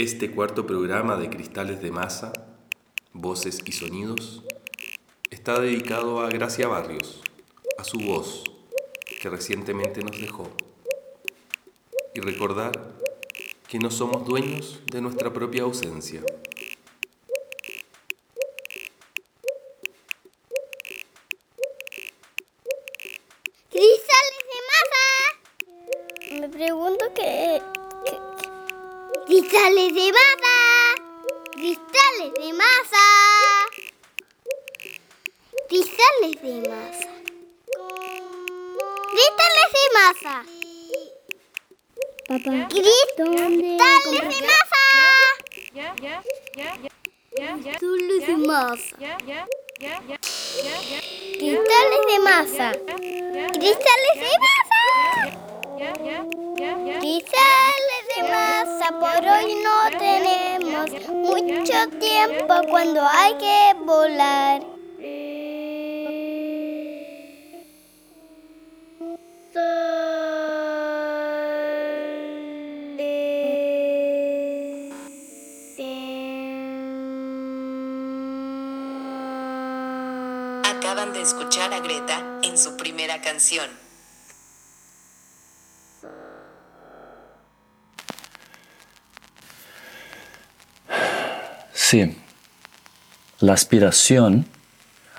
Este cuarto programa de Cristales de Masa, Voces y Sonidos, está dedicado a Gracia Barrios, a su voz, que recientemente nos dejó, y recordar que no somos dueños de nuestra propia ausencia. En su primera canción. Sí. La aspiración,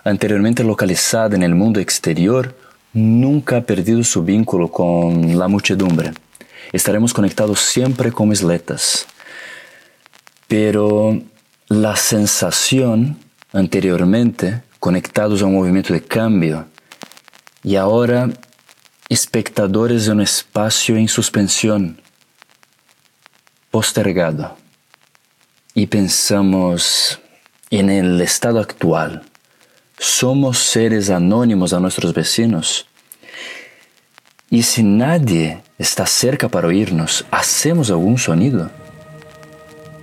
anteriormente localizada en el mundo exterior, nunca ha perdido su vínculo con la muchedumbre. Estaremos conectados siempre como isletas. Pero la sensación, anteriormente, conectados a un movimiento de cambio, y ahora espectadores de un espacio en suspensión, postergado y pensamos en el estado actual, somos seres anónimos a nuestros vecinos. Y si nadie está cerca para oírnos, ¿hacemos algún sonido?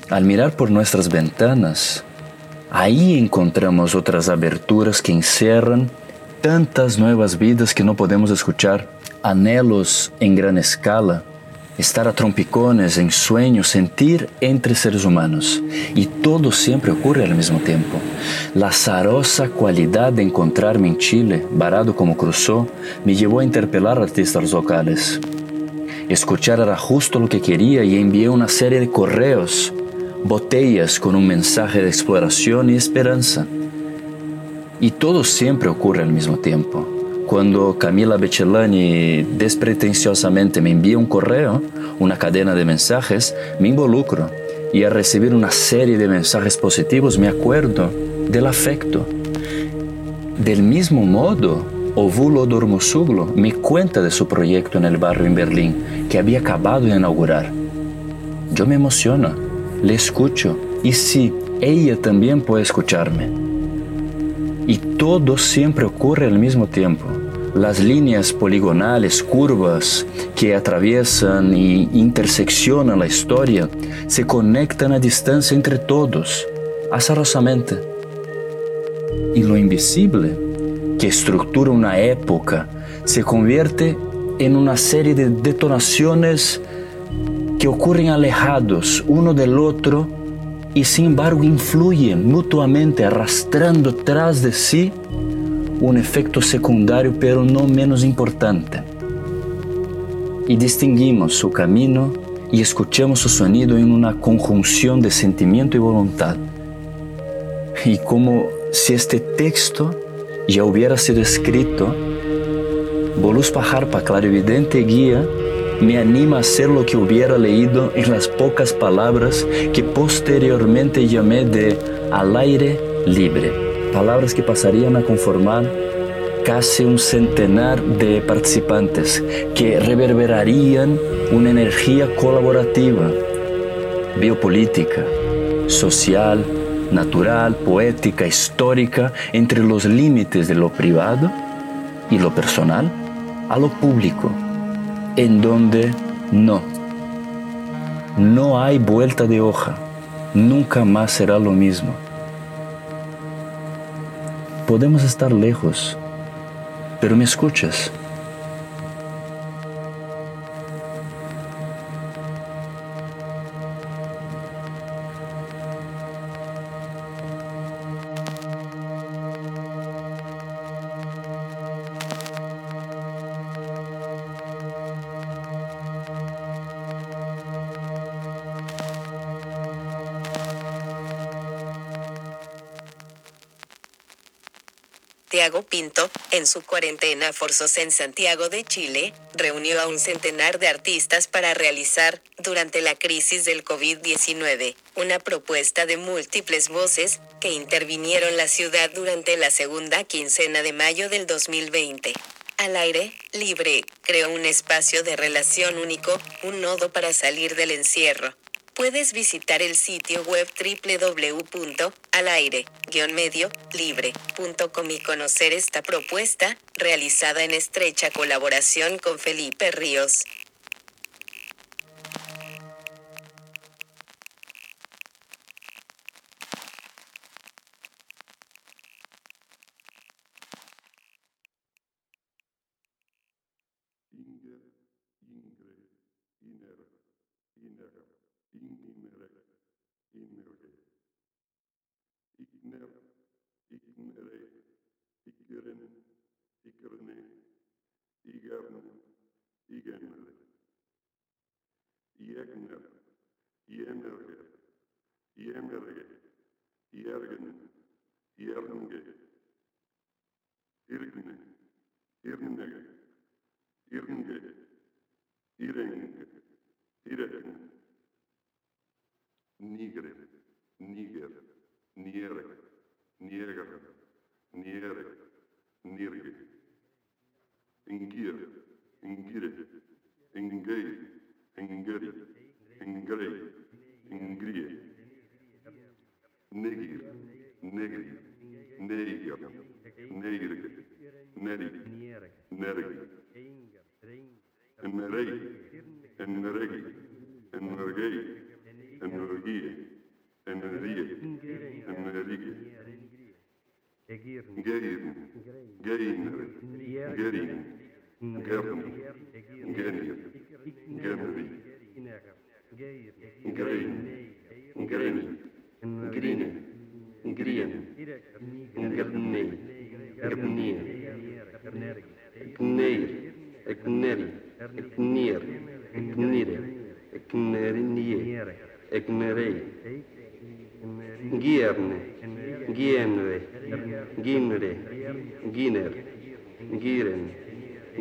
Al mirar por nuestras ventanas, ahí encontramos otras aberturas que encierran tantas nuevas vidas que no podemos escuchar, anhelos en gran escala estar a trompicones en sueños, sentir entre seres humanos. Y todo siempre ocurre al mismo tiempo. La azarosa cualidad de encontrarme en Chile, varado como cruzó, me llevó a interpelar artistas locales. Escuchar era justo lo que quería y envié una serie de correos, botellas con un mensaje de exploración y esperanza. Y todo siempre ocurre al mismo tiempo. Cuando Camila Becellani despretenciosamente me envía un correo, una cadena de mensajes, me involucro y al recibir una serie de mensajes positivos me acuerdo del afecto. Del mismo modo, Ovulo Dormosuglo me cuenta de su proyecto en el barrio en Berlín que había acabado de inaugurar. Yo me emociono, le escucho y sí, ella también puede escucharme. Y todo siempre ocurre al mismo tiempo. Las líneas poligonales, curvas que atraviesan y interseccionan la historia se conectan a distancia entre todos, azarosamente. Y lo invisible, que estructura una época, se convierte en una serie de detonaciones que ocurren alejados uno del otro y sin embargo influyen mutuamente arrastrando tras de sí un efecto secundario pero no menos importante. Y distinguimos su camino y escuchamos su sonido en una conjunción de sentimiento y voluntad. Y como si este texto ya hubiera sido escrito, Voluspa Harpa, clarividente guía, me anima a hacer lo que hubiera leído en las pocas palabras que posteriormente llamé de al aire libre, palabras que pasarían a conformar casi un centenar de participantes que reverberarían una energía colaborativa, biopolítica, social, natural, poética, histórica, entre los límites de lo privado y lo personal a lo público en donde no, no hay vuelta de hoja, nunca más será lo mismo. Podemos estar lejos, pero me escuchas. Santiago Pinto, en su cuarentena forzosa en Santiago de Chile, reunió a un centenar de artistas para realizar, durante la crisis del COVID-19, una propuesta de múltiples voces, que intervinieron la ciudad durante la segunda quincena de mayo del 2020. Al aire, libre, creó un espacio de relación único, un nodo para salir del encierro. Puedes visitar el sitio web www.alaire-medio-libre.com y conocer esta propuesta, realizada en estrecha colaboración con Felipe Ríos. Геннер, Егнер, Емергер, Емерге, Ерген, Ернге, Иргне, Ирнеге, Ирнге, Иренге, Иреген, Нигер, Нигер, Ньерек, Ньегер, Ньерек, Нирге, Ингир, ingire, engeri, engeri.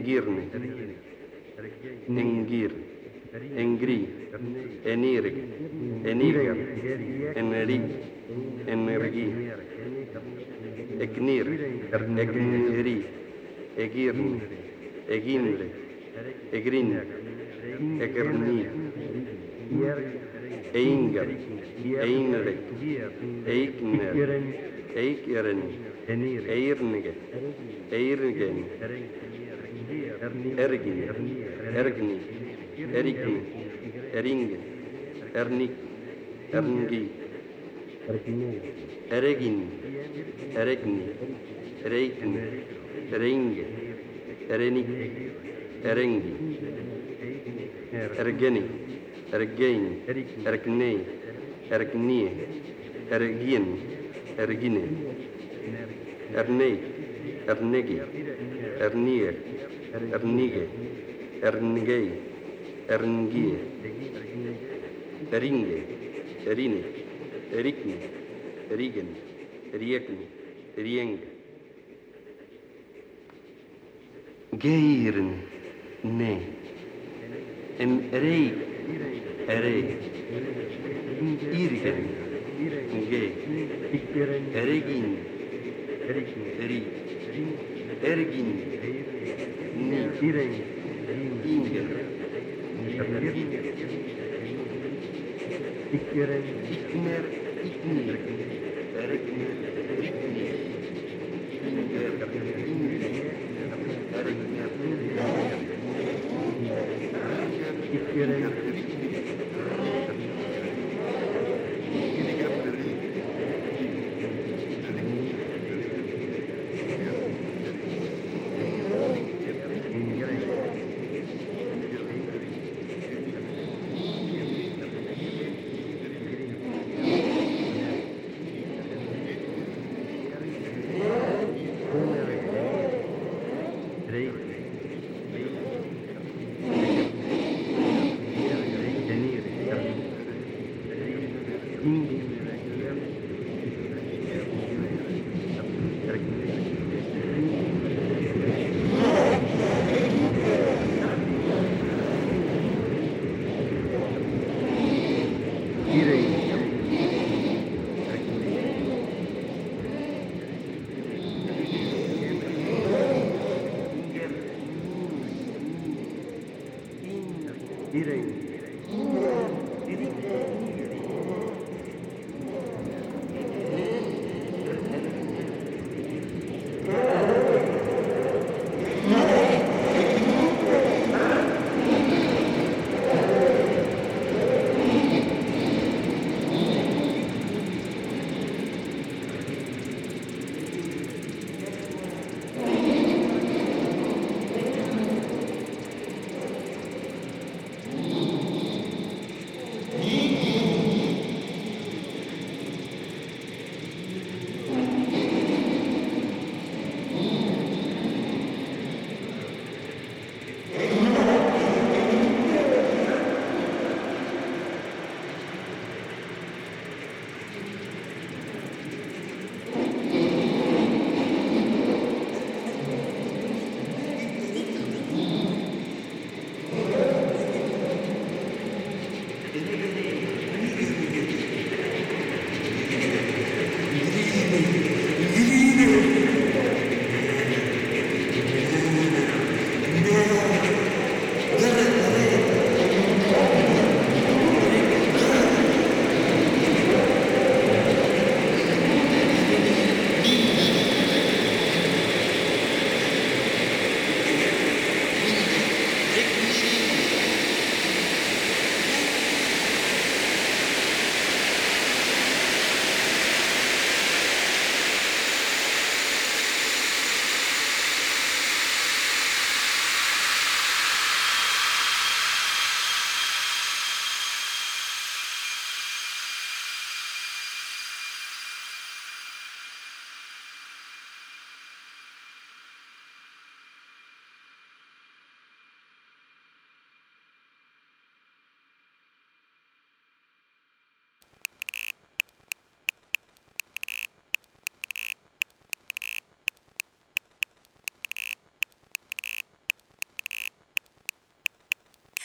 Girni, Ningir, Engri, Enirg, Enirgar, Eneri, Energi, Eknir, Ekneri, Egirni, Eginle, Egrin, Egerni, Eingar, Einrek, Eikner, Eikeren, Eirnige, eirnigen. Ergin, Ergni, Erigni, Eringe, Ernik, Erngi, Eregin, Eregni, Ereigni, Erenge, Erenik, Erengi, Ergeni, Ergein, Ergnei, Ergnie, Ergien, Ergine, Ernei, Ernegi, Ernier, Ernige, Erngei, Erngie, Eringe, Erine, Erikni, Erigen, Eriekni, Erieng. Geiren, ne, en rei, rei, irgen, ge, eregin, eri, ergin, mentire incinere, incinere, iknere, ikner, iknir, erekne, iknir, inger, ingir, erekne,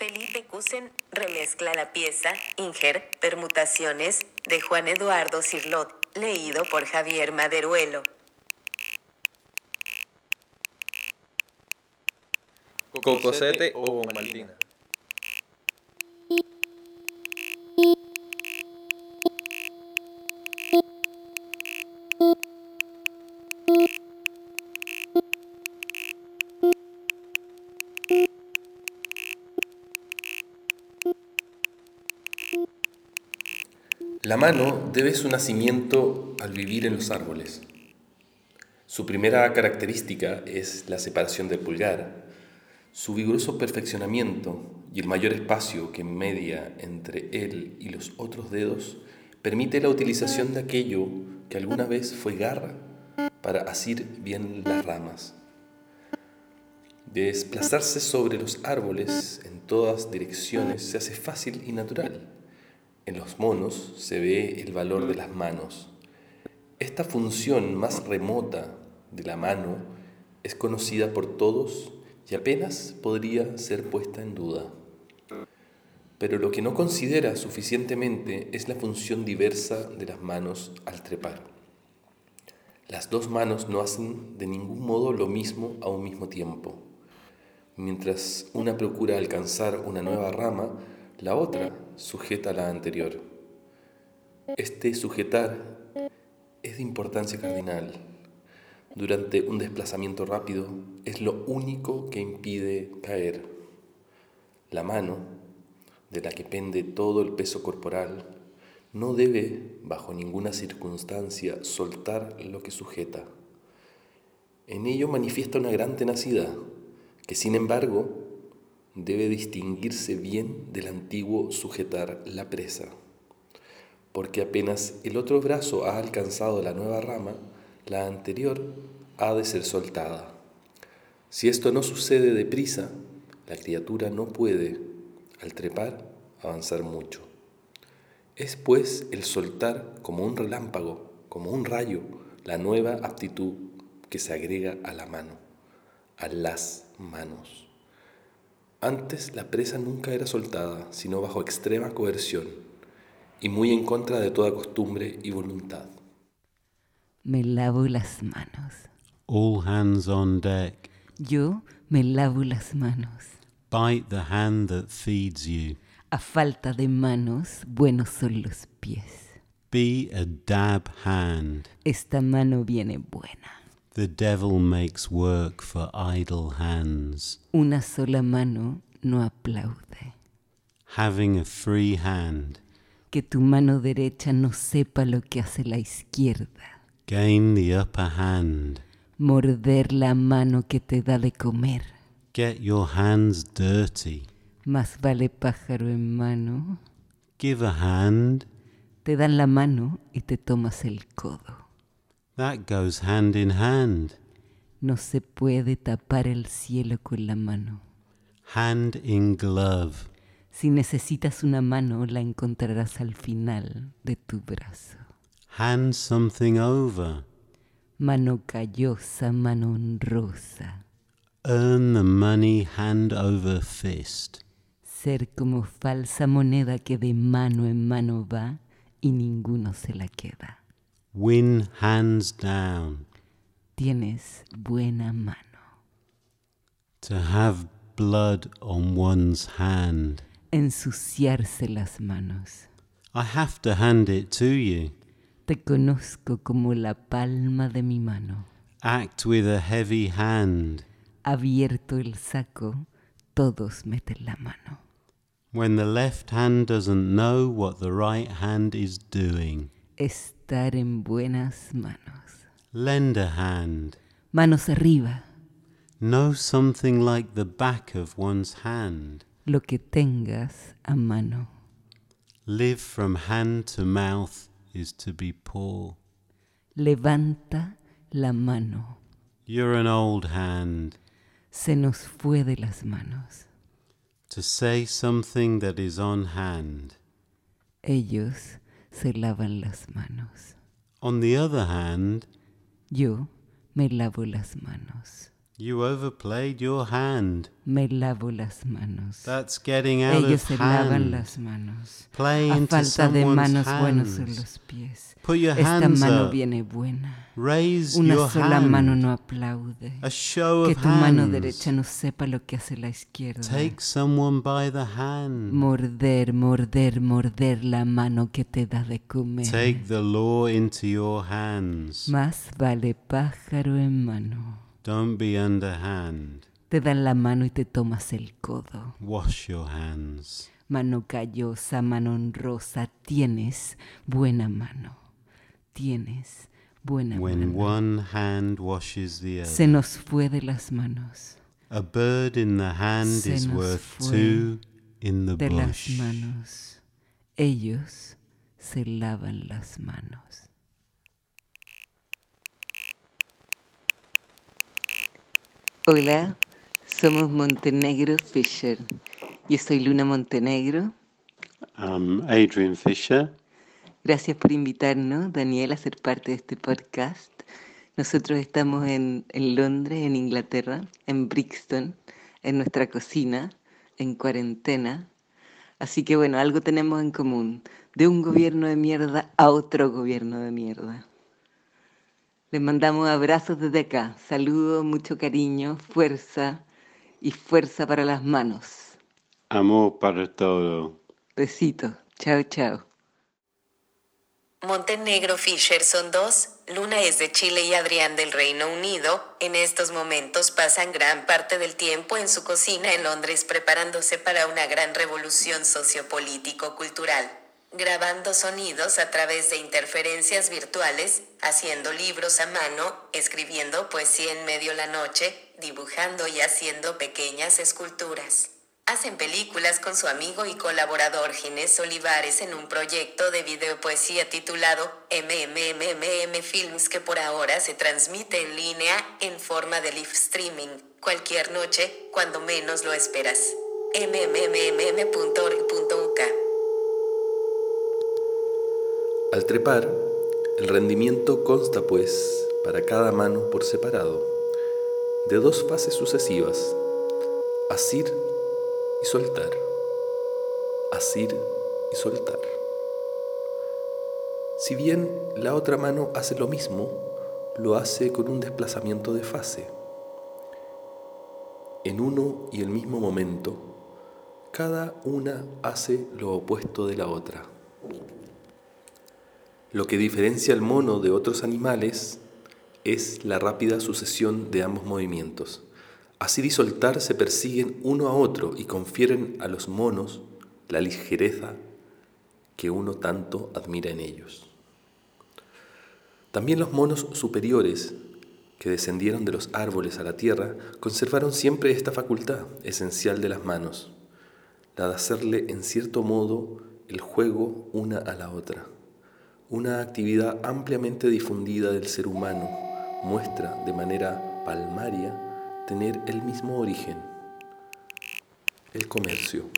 Felipe Cusen remezcla la pieza Inger, Permutaciones, de Juan Eduardo Cirlot, leído por Javier Maderuelo. Cocosete o Maltina. La mano debe su nacimiento al vivir en los árboles. Su primera característica es la separación del pulgar. Su vigoroso perfeccionamiento y el mayor espacio que media entre él y los otros dedos permite la utilización de aquello que alguna vez fue garra para asir bien las ramas. Desplazarse sobre los árboles en todas direcciones se hace fácil y natural. En los monos se ve el valor de las manos. Esta función más remota de la mano es conocida por todos y apenas podría ser puesta en duda. Pero lo que no considera suficientemente es la función diversa de las manos al trepar. Las dos manos no hacen de ningún modo lo mismo a un mismo tiempo. Mientras una procura alcanzar una nueva rama, la otra sujeta a la anterior. Este sujetar es de importancia cardinal. Durante un desplazamiento rápido es lo único que impide caer. La mano, de la que pende todo el peso corporal, no debe, bajo ninguna circunstancia, soltar lo que sujeta. En ello manifiesta una gran tenacidad, que sin embargo debe distinguirse bien del antiguo sujetar la presa, porque apenas el otro brazo ha alcanzado la nueva rama, la anterior ha de ser soltada. Si esto no sucede deprisa, la criatura no puede, al trepar, avanzar mucho. Es pues el soltar como un relámpago, como un rayo, la nueva aptitud que se agrega a la mano, a las manos. Antes la presa nunca era soltada, sino bajo extrema coerción, y muy en contra de toda costumbre y voluntad. Me lavo las manos. All hands on deck. Yo me lavo las manos. Bite the hand that feeds you. A falta de manos, buenos son los pies. Be a dab hand. Esta mano viene buena. The devil makes work for idle hands. Una sola mano no aplaude. Having a free hand. Que tu mano derecha no sepa lo que hace la izquierda. Gain the upper hand. Morder la mano que te da de comer. Get your hands dirty. Más vale pájaro en mano. Give a hand. Te dan la mano y te tomas el codo. That goes hand in hand. No se puede tapar el cielo con la mano. Hand in glove. Si necesitas una mano, la encontrarás al final de tu brazo. Hand something over. Mano callosa, mano honrosa. Earn the money hand over fist. Ser como falsa moneda que de mano en mano va y ninguno se la queda. Win hands down. Tienes buena mano. To have blood on one's hand. Ensuciarse las manos. I have to hand it to you. Te conozco como la palma de mi mano. Act with a heavy hand. Abierto el saco, todos meten la mano. When the left hand doesn't know what the right hand is doing. Estar en buenas manos. Lend a hand. Manos arriba. Know something like the back of one's hand. Lo que tengas a mano. Live from hand to mouth is to be poor. Levanta la mano. You're an old hand. Se nos fue de las manos. To say something that is on hand. Ellos se lavan las manos. On the other hand, Yo me lavo las manos. You overplayed your hand. Me lavo las manos. That's getting out Ellos of se lavan hand. las manos. Play A into falta de manos buenos en hands. los pies. Put your Esta hands mano up. viene buena. Raise Una your sola hand. mano no aplaude. A show Que of tu mano hands. derecha no sepa lo que hace la izquierda. Take someone by the hand. Morder, morder, morder la mano que te da de comer. Take the law into your hands. Más vale pájaro en mano. Don't be underhand. Te dan la mano y te tomas el codo. Wash your hands. Mano callosa, mano honrosa, tienes buena mano. Tienes buena When mano. one hand washes the Se other. nos fue de las manos. A bird in the hand Se is worth two in the de las bush. manos. Ellos se lavan las manos. Hola, somos Montenegro Fisher. Yo soy Luna Montenegro. Um, Adrian Fisher. Gracias por invitarnos, Daniel, a ser parte de este podcast. Nosotros estamos en, en Londres, en Inglaterra, en Brixton, en nuestra cocina, en cuarentena. Así que bueno, algo tenemos en común. De un gobierno de mierda a otro gobierno de mierda. Les mandamos abrazos desde acá. Saludos, mucho cariño, fuerza y fuerza para las manos. Amor para todo. Besitos. Chao, chao. Montenegro Fisher son dos, Luna es de Chile y Adrián del Reino Unido. En estos momentos pasan gran parte del tiempo en su cocina en Londres preparándose para una gran revolución sociopolítico-cultural, grabando sonidos a través de interferencias virtuales, haciendo libros a mano, escribiendo poesía en medio la noche, dibujando y haciendo pequeñas esculturas. Hacen películas con su amigo y colaborador Ginés Olivares en un proyecto de videopoesía titulado MMMMM Films que por ahora se transmite en línea en forma de live streaming, cualquier noche, cuando menos lo esperas. mmmmm.org.uk Al trepar, el rendimiento consta, pues, para cada mano por separado, de dos fases sucesivas, asir y soltar, asir y soltar. Si bien la otra mano hace lo mismo, lo hace con un desplazamiento de fase. En uno y el mismo momento, cada una hace lo opuesto de la otra. Lo que diferencia al mono de otros animales es la rápida sucesión de ambos movimientos. Asir y soltar se persiguen uno a otro y confieren a los monos la ligereza que uno tanto admira en ellos. También los monos superiores, que descendieron de los árboles a la tierra, conservaron siempre esta facultad esencial de las manos, la de hacerle en cierto modo el juego una a la otra. Una actividad ampliamente difundida del ser humano muestra de manera palmaria tener el mismo origen, el comercio.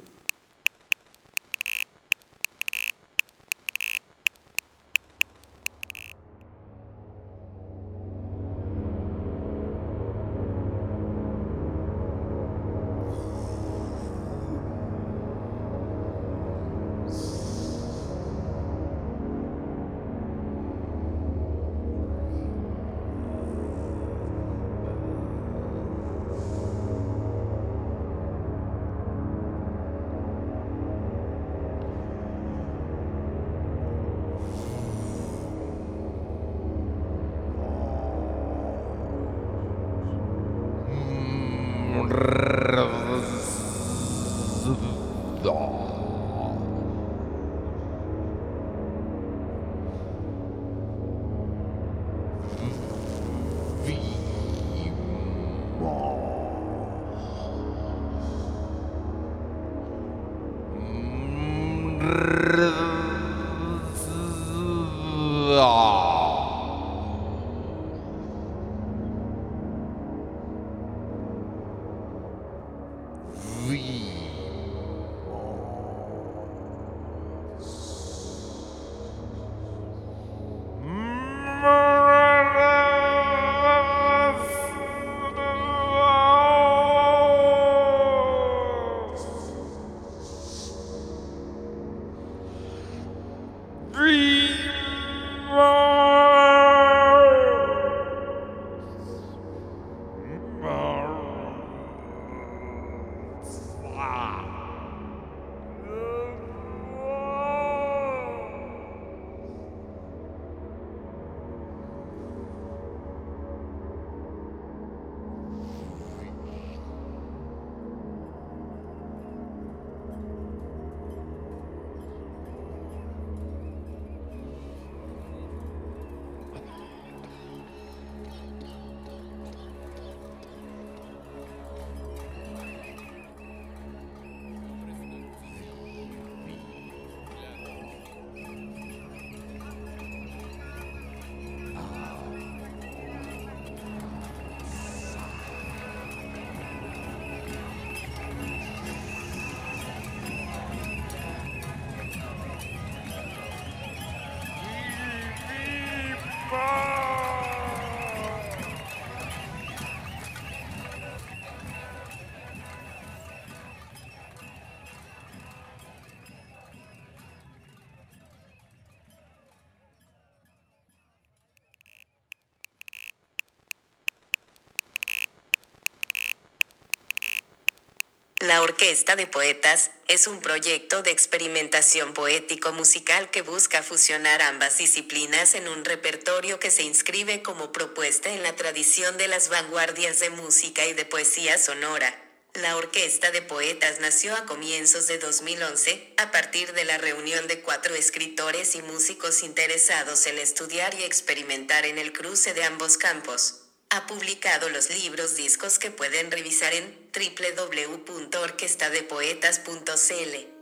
La Orquesta de Poetas es un proyecto de experimentación poético-musical que busca fusionar ambas disciplinas en un repertorio que se inscribe como propuesta en la tradición de las vanguardias de música y de poesía sonora. La Orquesta de Poetas nació a comienzos de 2011, a partir de la reunión de cuatro escritores y músicos interesados en estudiar y experimentar en el cruce de ambos campos. Ha publicado los libros discos que pueden revisar en www.orquestadepoetas.cl.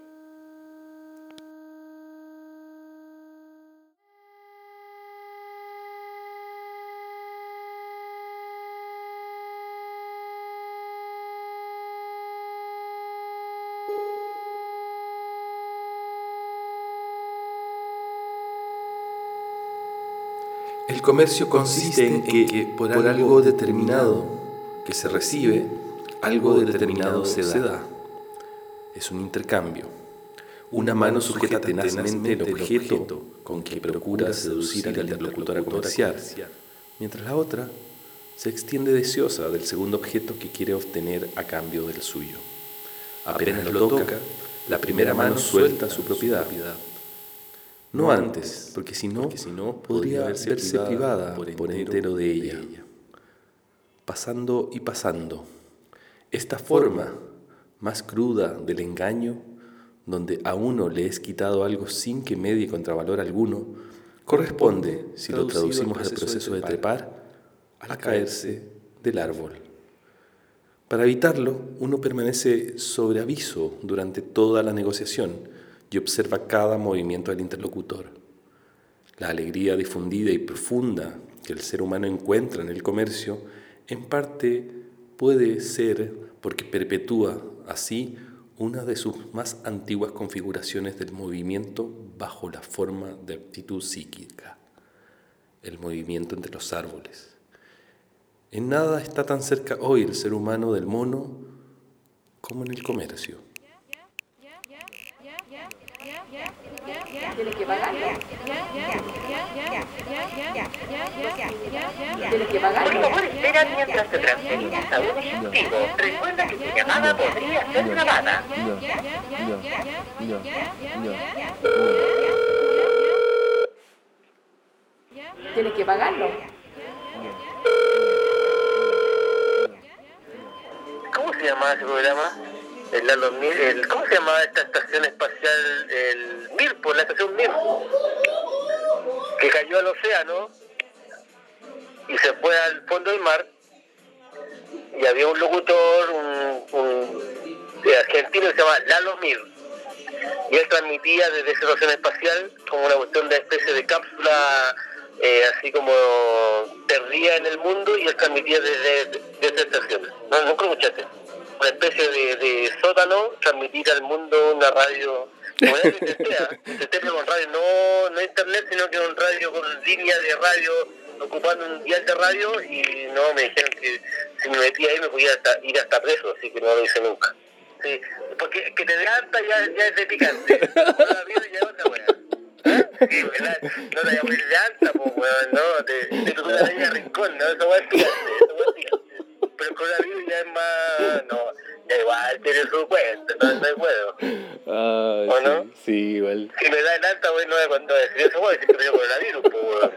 El comercio consiste en que por algo determinado que se recibe, algo determinado se da. Es un intercambio. Una mano sujeta tenazmente el objeto con que procura seducir a la interlocutora comercial, mientras la otra se extiende deseosa del segundo objeto que quiere obtener a cambio del suyo. Apenas lo toca, la primera mano suelta su propiedad. No antes, porque si no, podría verse privada por entero de ella. Pasando y pasando. Esta forma más cruda del engaño, donde a uno le es quitado algo sin que medie contravalor alguno, corresponde, si lo traducimos al proceso de trepar, a caerse del árbol. Para evitarlo, uno permanece sobre aviso durante toda la negociación y observa cada movimiento del interlocutor. La alegría difundida y profunda que el ser humano encuentra en el comercio, en parte puede ser porque perpetúa así una de sus más antiguas configuraciones del movimiento bajo la forma de actitud psíquica, el movimiento entre los árboles. En nada está tan cerca hoy el ser humano del mono como en el comercio. Tiene que pagarlo. Tiene que pagarlo. Por favor, espera mientras te transferimos a un ejecutivo. Recuerda que tu llamada podría ser grabada. Tiene que pagarlo. ¿Cómo se llama ese programa? El, el- ¿Cómo se llama esta estación espacial? El MIR, por la estación MIR. Que cayó al océano y se fue al fondo del mar. Y había un locutor, un, un de argentino que se llama Lalo Mir. Y él transmitía desde esa estación espacial como una cuestión de especie de cápsula, eh, así como perdida en el mundo, y él transmitía desde, desde esa estación. No, nunca escuchaste. Una especie de, de sótano, transmitir al mundo una radio. Que intenté, ¿ah? Con radio, no, no internet, sino que con radio, con línea de radio, ocupando un dial de radio, y no, me dijeron que si me metía ahí me podía hasta- ir hasta preso, así que no lo hice nunca. Sí, porque que te adelanta ya, ya es de picante. La vida ya es otra wea. ¿Ah? Sí, ¿verdad? No te vayas a de alta, pues, weón, no. Te, te araña de rincón, ¿no? Eso va a gigante, eso va a gigante. Pero el coronavirus ya es más. No, ya igual tiene su cuenta, no, hay huevo. Ah, ¿O sí, no? sí, igual. Si me da el alta, weón, no es cuando decir eso, weón, si que tengo coronavirus, pues, weón.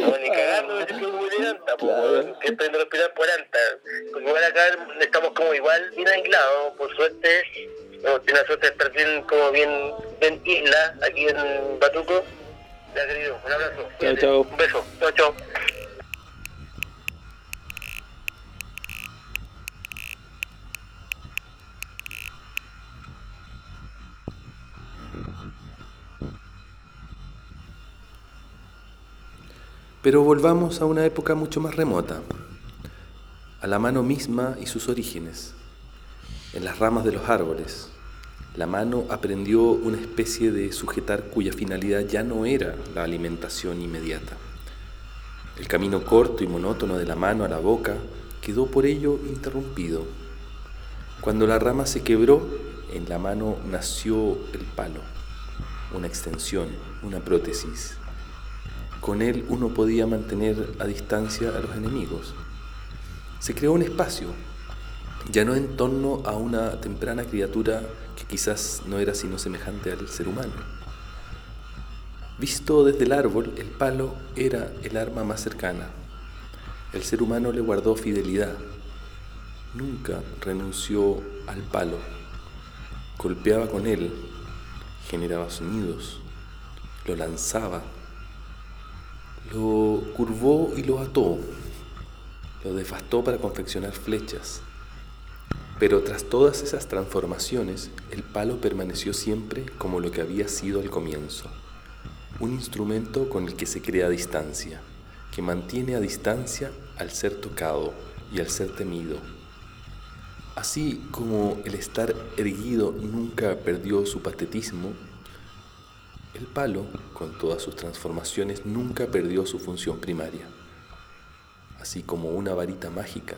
No, ni cagando, decir que voy de alta, pues, weón. Que estoy en el hospital por alta. Porque igual acá estamos como igual bien aislados, por suerte. Tenido la suerte de estar bien, como bien, bien isla, aquí en Batuco. Ya, querido, un abrazo. Chao, chao. Un beso. Chao, chao. Pero volvamos a una época mucho más remota, a la mano misma y sus orígenes. En las ramas de los árboles, la mano aprendió una especie de sujetar cuya finalidad ya no era la alimentación inmediata. El camino corto y monótono de la mano a la boca quedó por ello interrumpido. Cuando la rama se quebró, en la mano nació el palo, una extensión, una prótesis. Con él uno podía mantener a distancia a los enemigos. Se creó un espacio, ya no en torno a una temprana criatura que quizás no era sino semejante al ser humano. Visto desde el árbol, el palo era el arma más cercana. El ser humano le guardó fidelidad. Nunca renunció al palo. Golpeaba con él, generaba sonidos, lo lanzaba, lo curvó y lo ató, lo devastó para confeccionar flechas. Pero tras todas esas transformaciones, el palo permaneció siempre como lo que había sido al comienzo, un instrumento con el que se crea distancia, que mantiene a distancia al ser tocado y al ser temido. Así como el estar erguido nunca perdió su patetismo, el palo, con todas sus transformaciones, nunca perdió su función primaria. Así como una varita mágica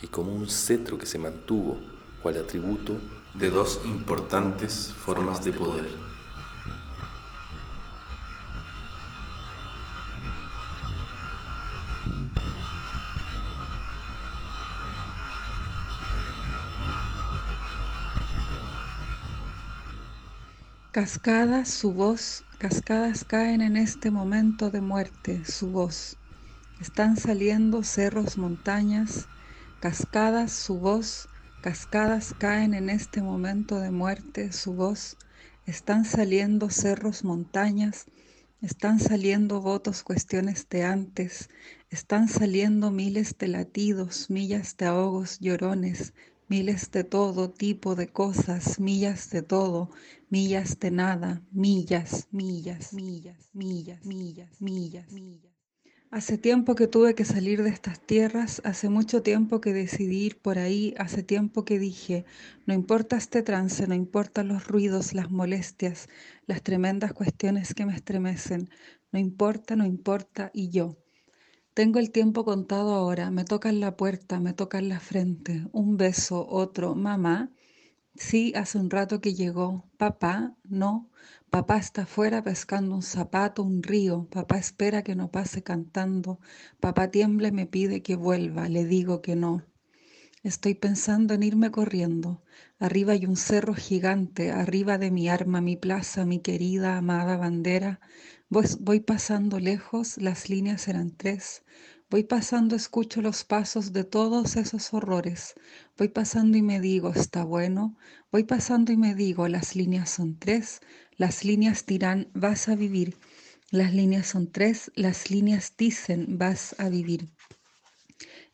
y como un cetro que se mantuvo cual atributo de dos importantes formas de poder. Cascadas su voz, cascadas caen en este momento de muerte, su voz. Están saliendo cerros, montañas, cascadas su voz, cascadas caen en este momento de muerte, su voz. Están saliendo cerros, montañas, están saliendo votos, cuestiones de antes, están saliendo miles de latidos, millas de ahogos, llorones, miles de todo tipo de cosas, millas de todo, millas de nada, millas, millas, millas, millas, millas, millas, millas. Hace tiempo que tuve que salir de estas tierras, hace mucho tiempo que decidí ir por ahí, hace tiempo que dije, no importa este trance, no importan los ruidos, las molestias, las tremendas cuestiones que me estremecen, no importa, no importa, y yo. Tengo el tiempo contado ahora, me tocan la puerta, me tocan la frente, un beso, otro, mamá. Sí, hace un rato que llegó. Papá, no. Papá está afuera pescando un zapato, un río. Papá espera que no pase cantando. Papá tiembla y me pide que vuelva. Le digo que no. Estoy pensando en irme corriendo. Arriba hay un cerro gigante, arriba de mi arma, mi plaza, mi querida, amada bandera. Voy, voy pasando lejos, las líneas eran tres. Voy pasando, escucho los pasos de todos esos horrores. Voy pasando y me digo, está bueno. Voy pasando y me digo, las líneas son tres. Las líneas dirán, vas a vivir. Las líneas son tres. Las líneas dicen, vas a vivir.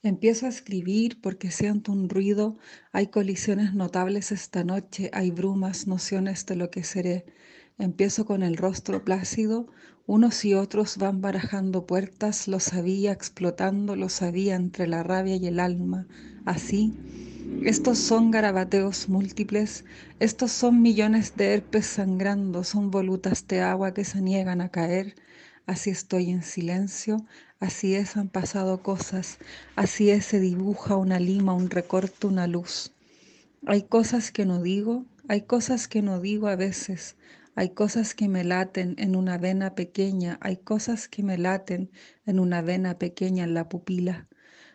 Empiezo a escribir porque siento un ruido, hay colisiones notables esta noche, hay brumas, nociones de lo que seré. Empiezo con el rostro plácido, unos y otros van barajando puertas, lo sabía explotando, lo sabía entre la rabia y el alma. Así, estos son garabateos múltiples, estos son millones de herpes sangrando, son volutas de agua que se niegan a caer. Así estoy en silencio, así es, han pasado cosas, así es, se dibuja una lima, un recorte, una luz. Hay cosas que no digo, hay cosas que no digo a veces, Hay cosas que me laten en una vena pequeña, hay cosas que me laten en una vena pequeña en la pupila.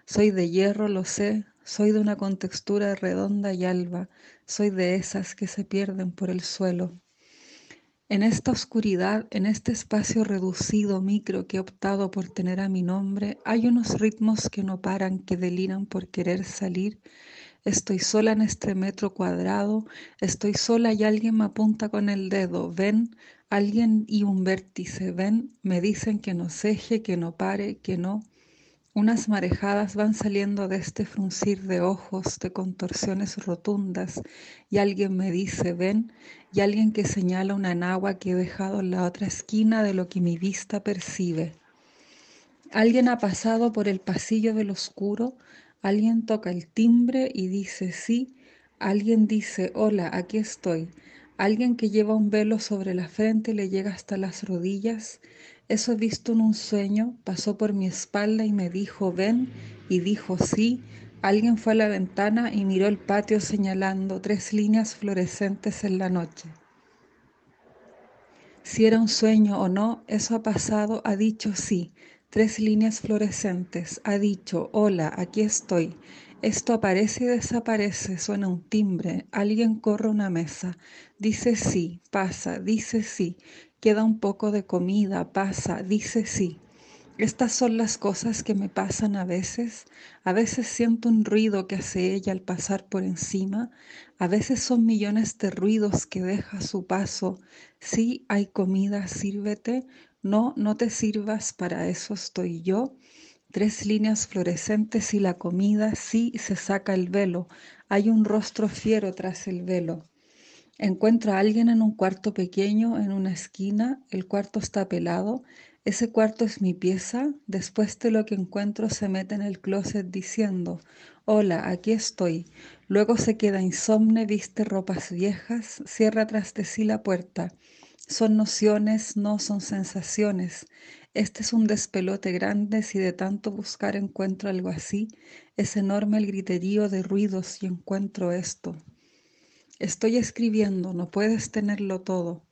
Soy de hierro, lo sé, soy de una contextura redonda y alba, soy de esas que se pierden por el suelo. En esta oscuridad, en este espacio reducido, micro que he optado por tener a mi nombre, hay unos ritmos que no paran, que deliran por querer salir. Estoy sola en este metro cuadrado, estoy sola y alguien me apunta con el dedo. Ven, alguien y un vértice, ven, me dicen que no ceje, que no pare, que no. Unas marejadas van saliendo de este fruncir de ojos, de contorsiones rotundas, y alguien me dice, ven, y alguien que señala una enagua que he dejado en la otra esquina de lo que mi vista percibe. Alguien ha pasado por el pasillo del oscuro, alguien toca el timbre y dice sí, alguien dice hola, aquí estoy, alguien que lleva un velo sobre la frente y le llega hasta las rodillas, eso he visto en un sueño, pasó por mi espalda y me dijo, ven, y dijo, sí. Alguien fue a la ventana y miró el patio señalando tres líneas fluorescentes en la noche. Si era un sueño o no, eso ha pasado, ha dicho sí. Tres líneas fluorescentes, ha dicho, hola, aquí estoy. Esto aparece y desaparece, suena un timbre, alguien corre una mesa, dice sí, pasa, dice sí, queda un poco de comida, pasa, dice sí. Estas son las cosas que me pasan a veces. A veces siento un ruido que hace ella al pasar por encima. A veces son millones de ruidos que deja su paso. Sí, hay comida, sírvete. No, no te sirvas, para eso estoy yo. Tres líneas fluorescentes y la comida, sí, se saca el velo. Hay un rostro fiero tras el velo. Encuentro a alguien en un cuarto pequeño, en una esquina, el cuarto está pelado, ese cuarto es mi pieza, después de lo que encuentro se mete en el closet diciendo, hola, aquí estoy. Luego se queda insomne, viste ropas viejas, cierra tras de sí la puerta. Son nociones, no son sensaciones. Este es un despelote grande, si de tanto buscar encuentro algo así, es enorme el griterío de ruidos y encuentro esto. Estoy escribiendo, no puedes tenerlo todo.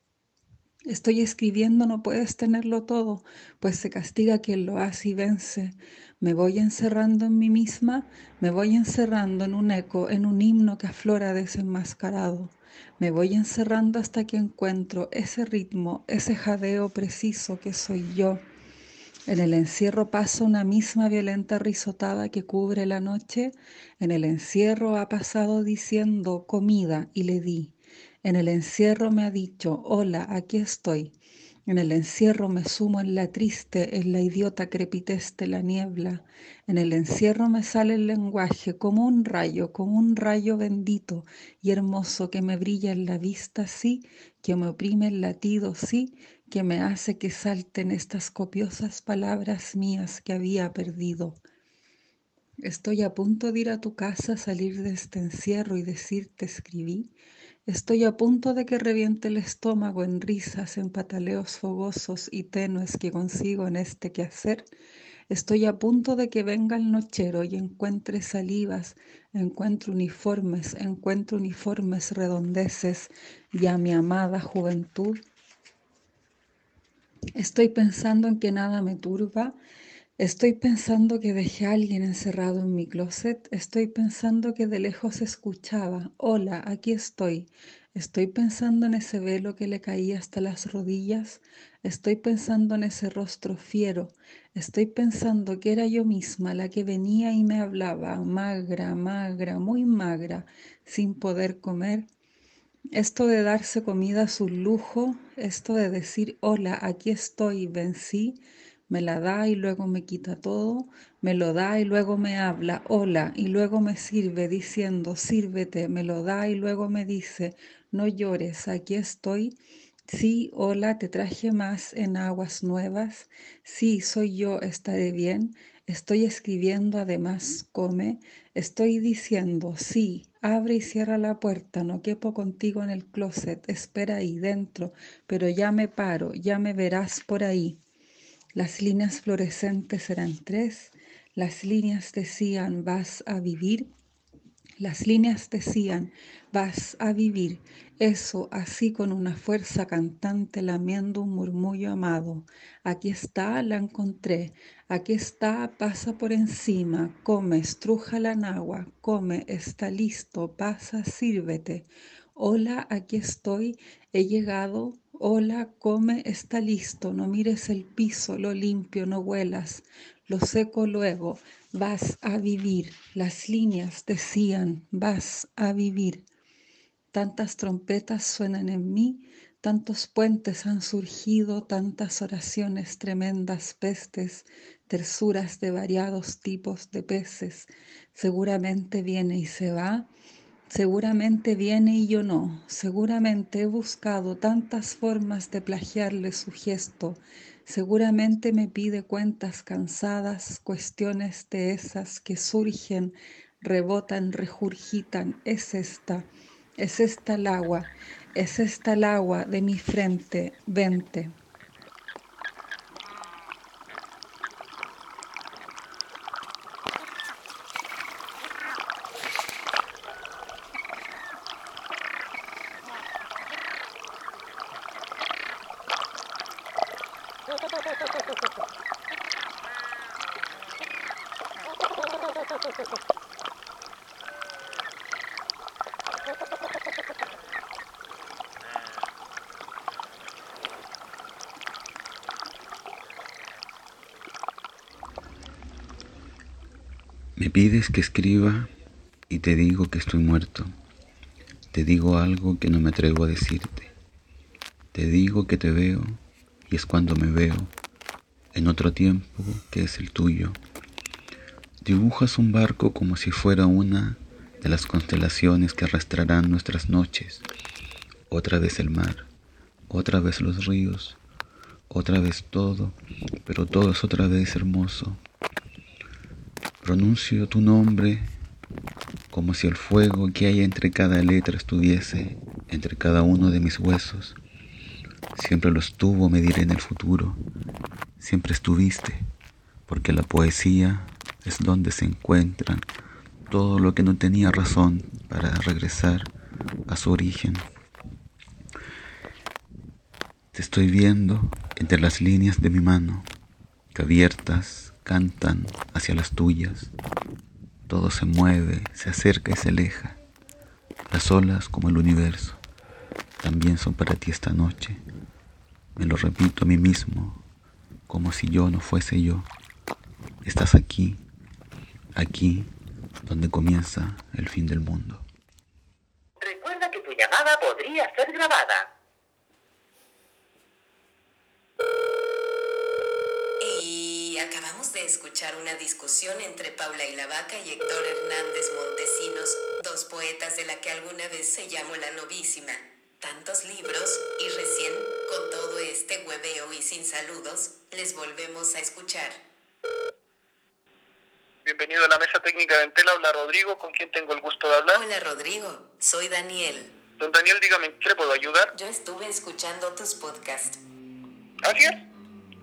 Estoy escribiendo, no puedes tenerlo todo, pues se castiga quien lo hace y vence. Me voy encerrando en mí misma, me voy encerrando en un eco, en un himno que aflora desenmascarado. Me voy encerrando hasta que encuentro ese ritmo, ese jadeo preciso que soy yo. En el encierro pasa una misma violenta risotada que cubre la noche. En el encierro ha pasado diciendo comida y le di. En el encierro me ha dicho, hola, aquí estoy. En el encierro me sumo en la triste, en la idiota crepitez de la niebla. En el encierro me sale el lenguaje como un rayo, como un rayo bendito y hermoso que me brilla en la vista, sí, que me oprime el latido, sí, que me hace que salten estas copiosas palabras mías que había perdido. Estoy a punto de ir a tu casa, salir de este encierro y decirte escribí. Estoy a punto de que reviente el estómago en risas, en pataleos fogosos y tenues que consigo en este quehacer. Estoy a punto de que venga el nochero y encuentre salivas, encuentre uniformes, encuentre uniformes redondeces y a mi amada juventud Estoy pensando en que nada me turba. Estoy pensando que dejé a alguien encerrado en mi closet. Estoy pensando que de lejos escuchaba. Hola, aquí estoy. Estoy pensando en ese velo que le caía hasta las rodillas. Estoy pensando en ese rostro fiero. Estoy pensando que era yo misma la que venía y me hablaba, magra, magra, muy magra, sin poder comer esto de darse comida es un lujo, esto de decir, hola, aquí estoy, vencí, me la da y luego me quita todo, me lo da y luego me habla, hola, y luego me sirve diciendo, sírvete, me lo da y luego me dice, no llores, aquí estoy. Sí, hola, te traje más en aguas nuevas. Sí, soy yo, estaré bien. Estoy escribiendo, además, come. Estoy diciendo, sí, abre y cierra la puerta, no quepo contigo en el closet, espera ahí dentro, pero ya me paro, ya me verás por ahí. Las líneas fluorescentes eran tres, las líneas decían vas a vivir, Las líneas decían, vas a vivir. Eso así con una fuerza cantante lamiendo un murmullo amado. Aquí está, la encontré. Aquí está, pasa por encima. Come, estruja la nagua. Come, está listo. Pasa, sírvete. Hola, aquí estoy. He llegado. Hola, come, está listo. No mires el piso, lo limpio, no huelas. Lo seco luego. Vas a vivir. Las líneas decían, vas a vivir. Tantas trompetas suenan en mí, tantos puentes han surgido, tantas oraciones, tremendas pestes, tersuras de variados tipos de peces. Seguramente viene y se va, seguramente viene y yo no, seguramente he buscado tantas formas de plagiarle su gesto, seguramente me pide cuentas cansadas, cuestiones de esas que surgen, rebotan, regurgitan, es esta es esta el agua, es esta el agua de mi frente, vente. Pides que escriba y te digo que estoy muerto. Te digo algo que no me atrevo a decirte. Te digo que te veo y es cuando me veo en otro tiempo que es el tuyo. Dibujas un barco como si fuera una de las constelaciones que arrastrarán nuestras noches. Otra vez el mar, otra vez los ríos, otra vez todo, pero todo es otra vez hermoso. Pronuncio tu nombre como si el fuego que hay entre cada letra estuviese entre cada uno de mis huesos. Siempre lo estuvo, me diré en el futuro. Siempre estuviste, porque la poesía es donde se encuentran todo lo que no tenía razón para regresar a su origen. Te estoy viendo entre las líneas de mi mano, que abiertas cantan hacia las tuyas. Todo se mueve, se acerca y se aleja. Las olas, como el universo, también son para ti esta noche. Me lo repito a mí mismo, como si yo no fuese yo. Estás aquí, aquí, donde comienza el fin del mundo. Recuerda que tu llamada podría ser grabada. Y acabamos de escuchar una discusión entre Paula y la Vaca y Héctor Hernández Montesinos, dos poetas de la que alguna vez se llamó la novísima. Tantos libros, y recién, con todo este hueveo y sin saludos, les volvemos a escuchar. Bienvenido a la mesa técnica de Entela, habla Rodrigo, con quien tengo el gusto de hablar. Hola Rodrigo, soy Daniel. Don Daniel, dígame, ¿en ¿qué le puedo ayudar? Yo estuve escuchando tus podcasts. Así es,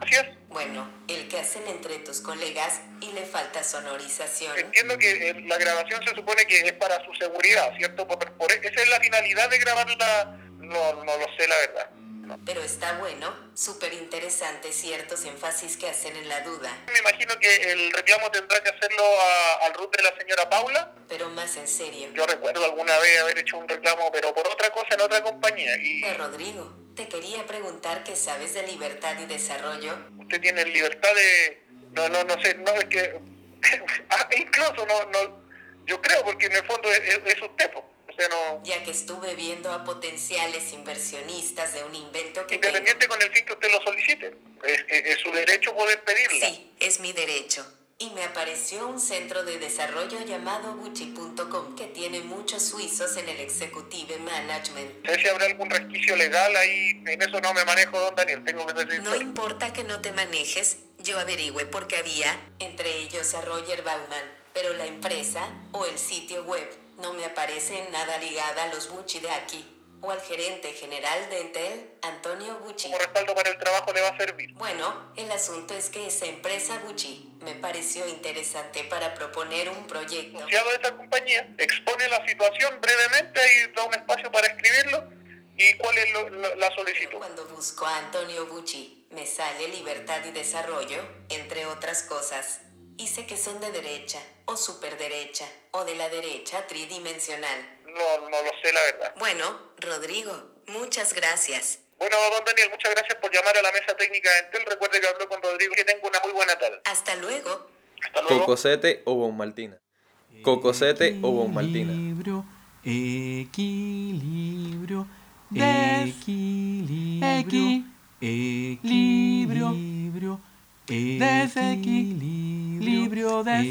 así es. Bueno, el que hacen entre tus colegas y le falta sonorización. Entiendo que eh, la grabación se supone que es para su seguridad, ¿cierto? Por, por- esa es la finalidad de grabarla, no, no lo sé la verdad. Pero está bueno, súper interesante ciertos énfasis que hacen en la duda. Me imagino que el reclamo tendrá que hacerlo a- al root de la señora Paula. Pero más en serio. Yo recuerdo alguna vez haber hecho un reclamo, pero por otra cosa en otra compañía. Y Eh, Rodrigo, te quería preguntar qué sabes de libertad y desarrollo. usted tiene libertad de... No, no, no sé, no es que... Ah, incluso no, no... Yo creo, porque en el fondo es, es- es usted. O sea, no... Ya que estuve viendo a potenciales inversionistas de un invento que tengo. Independiente con el fin que usted lo solicite. Es, es- es su derecho poder pedirla. Sí, es mi derecho. Y me apareció un centro de desarrollo llamado Gucci.com que tiene muchos suizos en el Executive Management. No sé si habrá algún resquicio legal ahí. En eso no me manejo, don Daniel. Tengo que decir. No importa que no te manejes, yo averigüé porque había, entre ellos a Roger Bauman, pero la empresa o el sitio web no me aparece en nada ligada a los Gucci de aquí. O al gerente general de Entel, Antonio Bucci. Como respaldo para el trabajo le va a servir. Bueno, el asunto es que esa empresa Bucci me pareció interesante para proponer un proyecto. Asociado a esa compañía, expone la situación brevemente y da un espacio para escribirlo y cuál es lo- lo- la solicitud. Cuando busco a Antonio Bucci, me sale Libertad y Desarrollo, entre otras cosas. Y sé que son de derecha, o superderecha, o de la derecha tridimensional. No, no lo sé, la verdad. Bueno, Rodrigo, muchas gracias. Bueno, don Daniel, muchas gracias por llamar a la mesa técnica de Entel. Recuerde que habló con Rodrigo. Que tenga una muy buena tarde. Hasta luego. Hasta luego. Cocosete o Bonmaltina. Cocosete o Bonmaltina. Equilibrio, equilibrio, equilibrio, Equilibrio. equilibrio, Desequilibrio, des-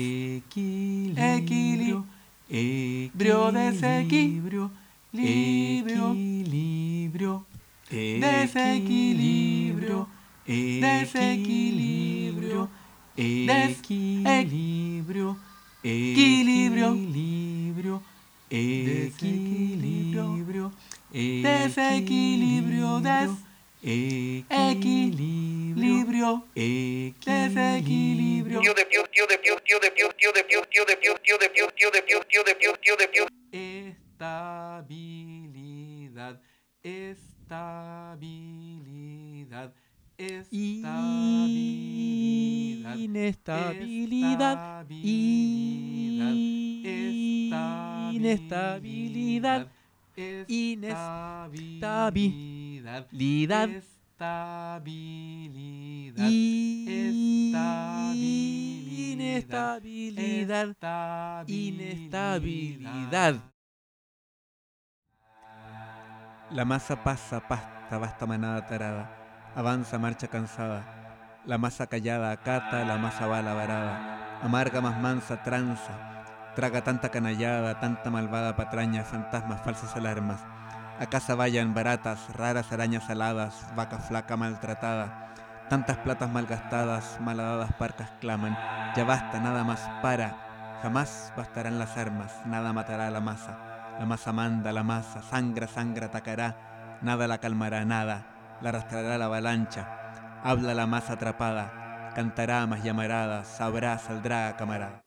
equilibrio, Equilibrio, desequilibrio, librio, equilibrio, desequilibrio, desequilibrio, desequilibrio, equilibrio, equilibrio, desequilibrio, desequilibrio, Equilibrio. Equilibrio. Estabilidad. Estabilidad. Estabilidad. Inestabilidad. Inestabilidad. Inestabilidad. Lidad. estabilidad, Inestabilidad. Inestabilidad. La masa pasa, pasta, basta manada tarada. Avanza, marcha cansada. La masa callada acata, la masa va a la varada. Amarga más mansa, tranza. Traga tanta canallada, tanta malvada patraña, fantasmas, falsas alarmas. A casa vayan baratas, raras arañas aladas, vaca flaca maltratada. Tantas platas malgastadas, malhadadas parcas claman. Ya basta, nada más para. Jamás bastarán las armas, nada matará a la masa. La masa manda, la masa, sangra, sangra, atacará. Nada la calmará, nada. La arrastrará la avalancha. Habla la masa atrapada. Cantará más llamaradas, sabrá, saldrá, camarada.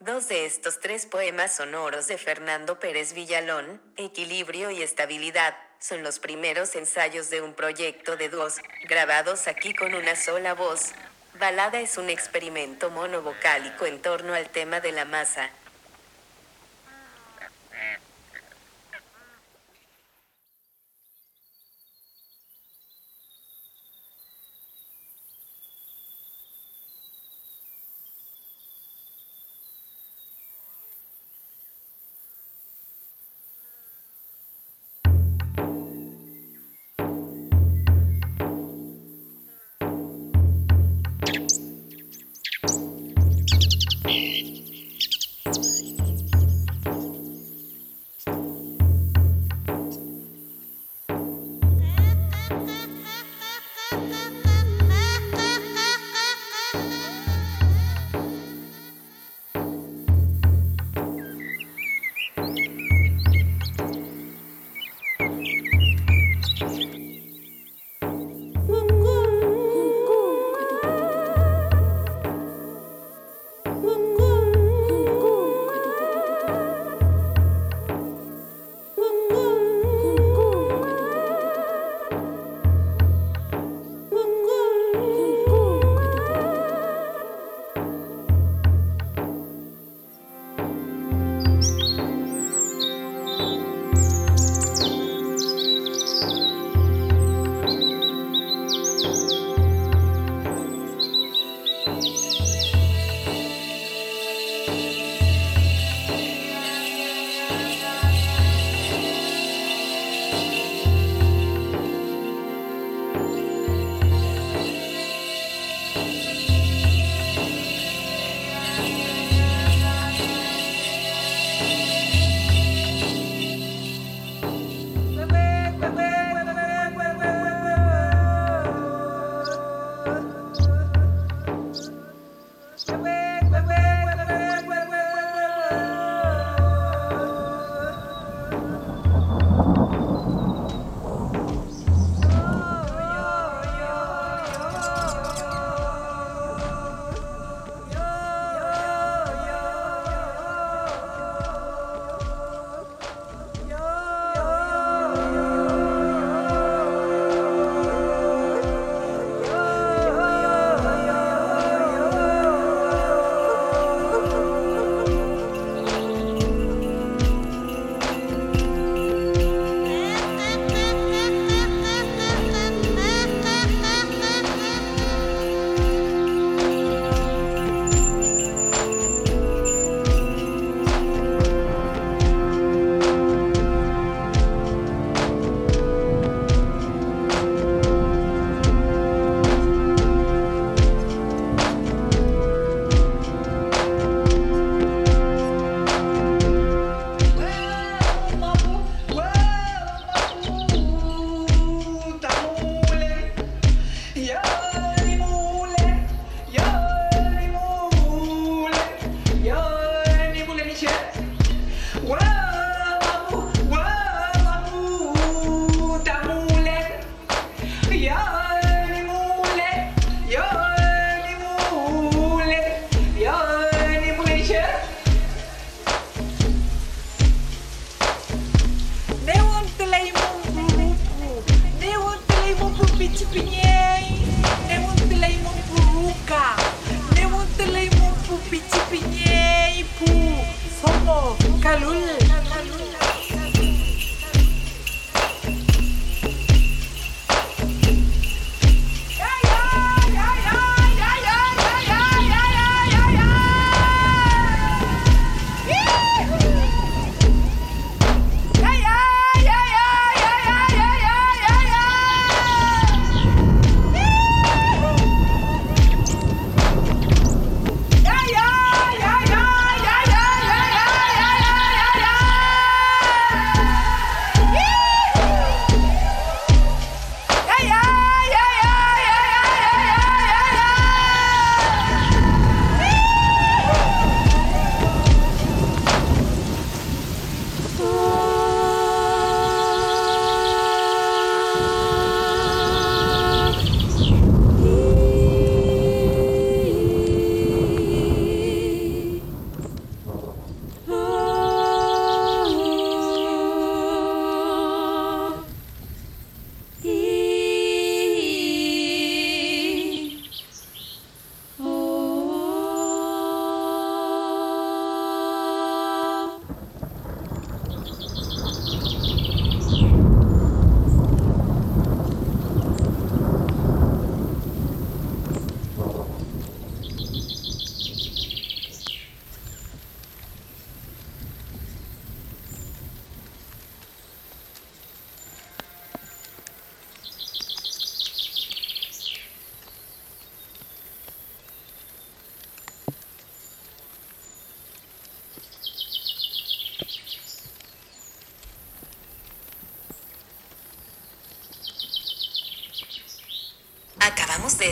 Dos de estos tres poemas sonoros de Fernando Pérez Villalón, Equilibrio y Estabilidad, son los primeros ensayos de un proyecto de dúos, grabados aquí con una sola voz. Balada es un experimento monovocálico en torno al tema de la masa.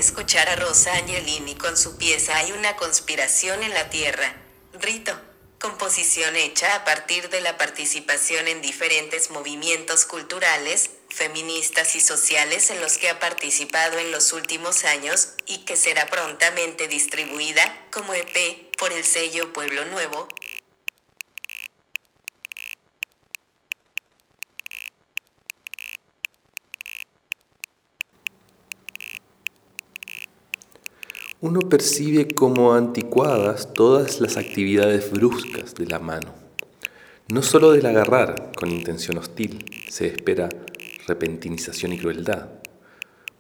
Escuchar a Rosa Angelini con su pieza Hay una conspiración en la Tierra. Rito. Composición hecha a partir de la participación en diferentes movimientos culturales, feministas y sociales en los que ha participado en los últimos años, y que será prontamente distribuida, como EP, por el sello Pueblo Nuevo, Uno percibe como anticuadas todas las actividades bruscas de la mano. No solo del agarrar con intención hostil se espera repentinización y crueldad.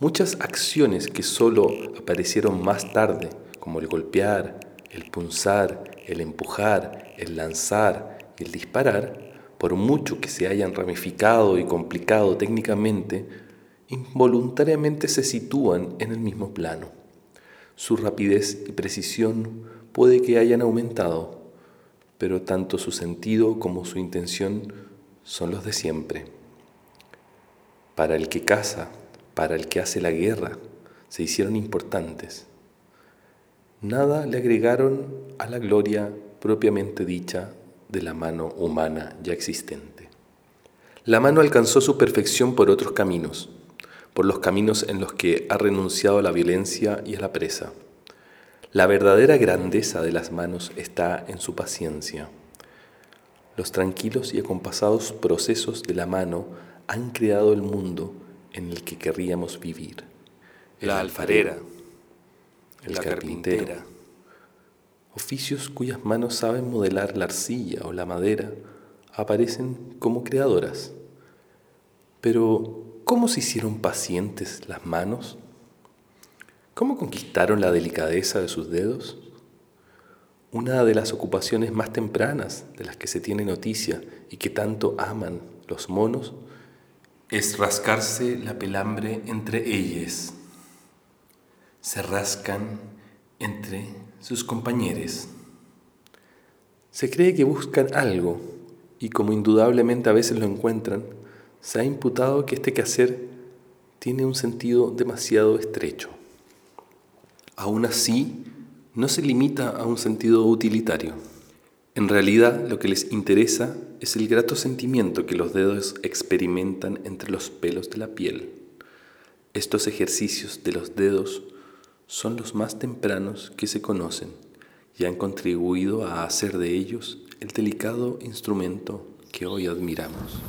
Muchas acciones que solo aparecieron más tarde, como el golpear, el punzar, el empujar, el lanzar y el disparar, por mucho que se hayan ramificado y complicado técnicamente, involuntariamente se sitúan en el mismo plano. Su rapidez y precisión puede que hayan aumentado, pero tanto su sentido como su intención son los de siempre. Para el que caza, para el que hace la guerra, se hicieron importantes. Nada le agregaron a la gloria propiamente dicha de la mano humana ya existente. La mano alcanzó su perfección por otros caminos, por los caminos en los que ha renunciado a la violencia y a la presa. La verdadera grandeza de las manos está en su paciencia. Los tranquilos y acompasados procesos de la mano han creado el mundo en el que querríamos vivir. La alfarera, el la carpintero, carpintera. oficios cuyas manos saben modelar la arcilla o la madera, aparecen como creadoras. Pero, ¿cómo se hicieron pacientes las manos? ¿Cómo conquistaron la delicadeza de sus dedos? Una de las ocupaciones más tempranas de las que se tiene noticia y que tanto aman los monos es rascarse la pelambre entre ellas. Se rascan entre sus compañeros. Se cree que buscan algo y como indudablemente a veces lo encuentran, se ha imputado que este quehacer tiene un sentido demasiado estrecho. Aún así, no se limita a un sentido utilitario. En realidad, lo que les interesa es el grato sentimiento que los dedos experimentan entre los pelos de la piel. Estos ejercicios de los dedos son los más tempranos que se conocen y han contribuido a hacer de ellos el delicado instrumento que hoy admiramos.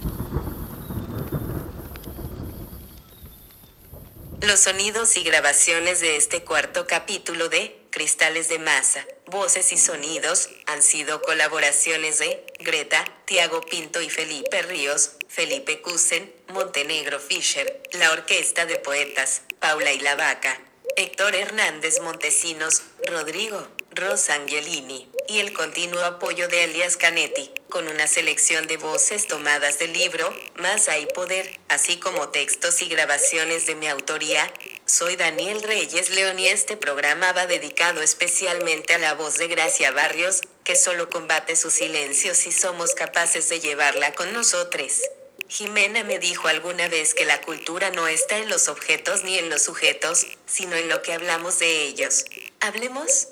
Los sonidos y grabaciones de este cuarto capítulo de Cristales de Masa, Voces y Sonidos han sido colaboraciones de Greta, Tiago Pinto y Felipe Ríos, Felipe Cusen, Montenegro Fischer, la Orquesta de Poetas, Paula y la Vaca, Héctor Hernández Montesinos, Rodrigo, Rosa Angelini, y el continuo apoyo de Elias Canetti, con una selección de voces tomadas del libro Más hay poder, así como textos y grabaciones de mi autoría. Soy Daniel Reyes León y este programa va dedicado especialmente a la voz de Gracia Barrios, que solo combate su silencio si somos capaces de llevarla con nosotros. Jimena me dijo alguna vez que la cultura no está en los objetos ni en los sujetos, sino en lo que hablamos de ellos. ¿Hablemos?